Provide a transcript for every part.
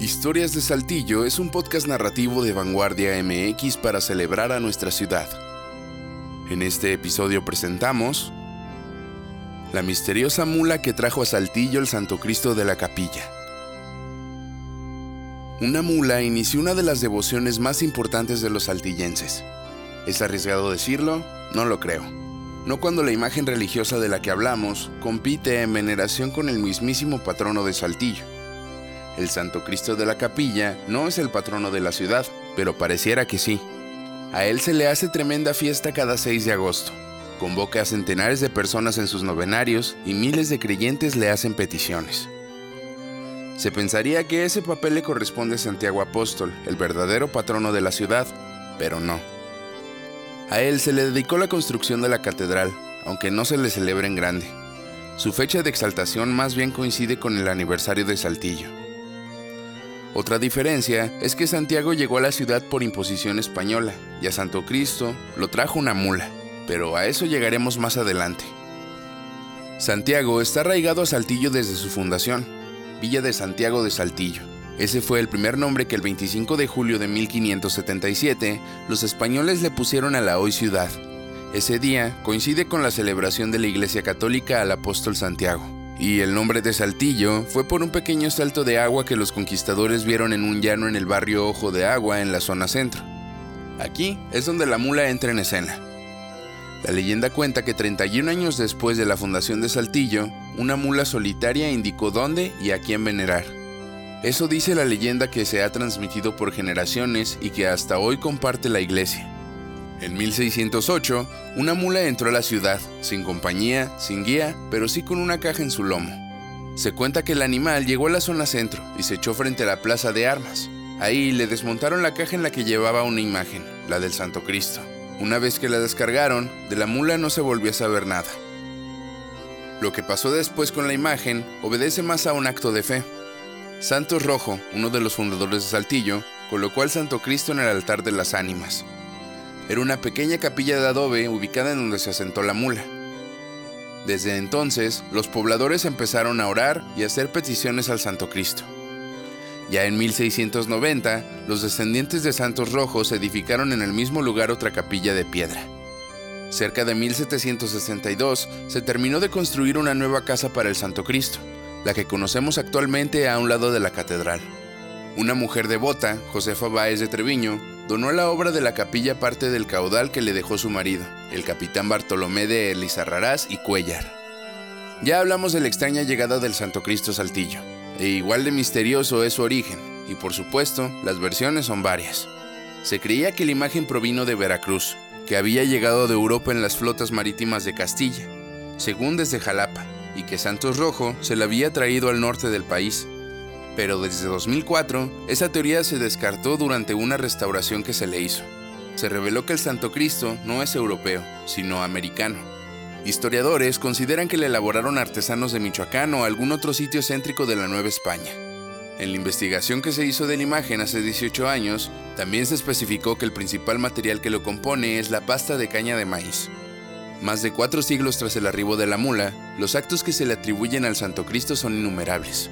Historias de Saltillo es un podcast narrativo de Vanguardia MX para celebrar a nuestra ciudad. En este episodio presentamos la misteriosa mula que trajo a Saltillo el Santo Cristo de la Capilla. Una mula inició una de las devociones más importantes de los saltillenses. ¿Es arriesgado decirlo? No lo creo. No cuando la imagen religiosa de la que hablamos compite en veneración con el mismísimo patrono de Saltillo. El Santo Cristo de la Capilla no es el patrono de la ciudad, pero pareciera que sí. A él se le hace tremenda fiesta cada 6 de agosto. Convoca a centenares de personas en sus novenarios y miles de creyentes le hacen peticiones. Se pensaría que ese papel le corresponde a Santiago Apóstol, el verdadero patrono de la ciudad, pero no. A él se le dedicó la construcción de la catedral, aunque no se le celebra en grande. Su fecha de exaltación más bien coincide con el aniversario de Saltillo. Otra diferencia es que Santiago llegó a la ciudad por imposición española y a Santo Cristo lo trajo una mula, pero a eso llegaremos más adelante. Santiago está arraigado a Saltillo desde su fundación, Villa de Santiago de Saltillo. Ese fue el primer nombre que el 25 de julio de 1577 los españoles le pusieron a la hoy ciudad. Ese día coincide con la celebración de la Iglesia Católica al apóstol Santiago. Y el nombre de Saltillo fue por un pequeño salto de agua que los conquistadores vieron en un llano en el barrio Ojo de Agua en la zona centro. Aquí es donde la mula entra en escena. La leyenda cuenta que 31 años después de la fundación de Saltillo, una mula solitaria indicó dónde y a quién venerar. Eso dice la leyenda que se ha transmitido por generaciones y que hasta hoy comparte la iglesia. En 1608, una mula entró a la ciudad, sin compañía, sin guía, pero sí con una caja en su lomo. Se cuenta que el animal llegó a la zona centro y se echó frente a la plaza de armas. Ahí le desmontaron la caja en la que llevaba una imagen, la del Santo Cristo. Una vez que la descargaron, de la mula no se volvió a saber nada. Lo que pasó después con la imagen obedece más a un acto de fe. Santos Rojo, uno de los fundadores de Saltillo, colocó al Santo Cristo en el altar de las ánimas. Era una pequeña capilla de adobe ubicada en donde se asentó la mula. Desde entonces, los pobladores empezaron a orar y a hacer peticiones al Santo Cristo. Ya en 1690, los descendientes de Santos Rojos edificaron en el mismo lugar otra capilla de piedra. Cerca de 1762 se terminó de construir una nueva casa para el Santo Cristo, la que conocemos actualmente a un lado de la catedral. Una mujer devota, Josefa Báez de Treviño, donó la obra de la capilla parte del caudal que le dejó su marido, el capitán Bartolomé de Elizarrarás y Cuellar. Ya hablamos de la extraña llegada del Santo Cristo Saltillo e igual de misterioso es su origen, y por supuesto, las versiones son varias. Se creía que la imagen provino de Veracruz, que había llegado de Europa en las flotas marítimas de Castilla, según desde Jalapa, y que Santos Rojo se la había traído al norte del país. Pero desde 2004, esa teoría se descartó durante una restauración que se le hizo. Se reveló que el Santo Cristo no es europeo, sino americano Historiadores consideran que la elaboraron artesanos de Michoacán o algún otro sitio céntrico de la Nueva España. En la investigación que se hizo de la imagen hace 18 años, también se especificó que el principal material que lo compone es la pasta de caña de maíz. Más de cuatro siglos tras el arribo de la mula, los actos que se le atribuyen al Santo Cristo son innumerables.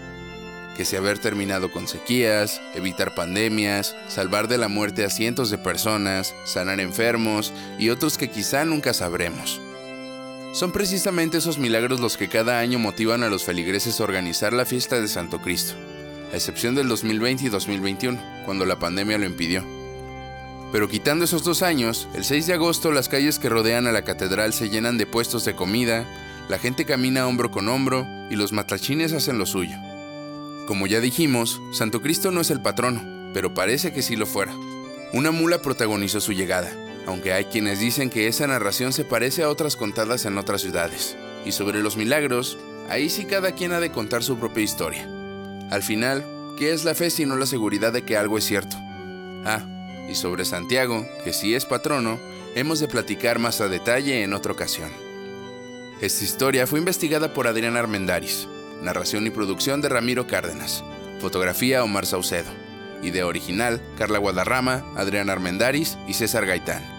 Que se haber terminado con sequías, evitar pandemias, salvar de la muerte a cientos de personas, sanar enfermos y otros que quizá nunca sabremos. Son precisamente esos milagros los que cada año motivan a los feligreses a organizar la fiesta de Santo Cristo, a excepción del 2020 y 2021, cuando la pandemia lo impidió. Pero quitando esos dos años, el 6 de agosto las calles que rodean a la catedral se llenan de puestos de comida, la gente camina hombro con hombro y los matachines hacen lo suyo. Como ya dijimos, Santo Cristo no es el patrono, pero parece que sí lo fuera. Una mula protagonizó su llegada, aunque hay quienes dicen que esa narración se parece a otras contadas en otras ciudades. Y sobre los milagros, ahí sí cada quien ha de contar su propia historia. Al final, ¿qué es la fe sino la seguridad de que algo es cierto? Ah, y sobre Santiago, que sí es patrono, hemos de platicar más a detalle en otra ocasión. Esta historia fue investigada por Adrián Armendaris, narración y producción de Ramiro Cárdenas, fotografía Omar Saucedo, idea original Carla Guadarrama, Adrián Armendaris y César Gaitán.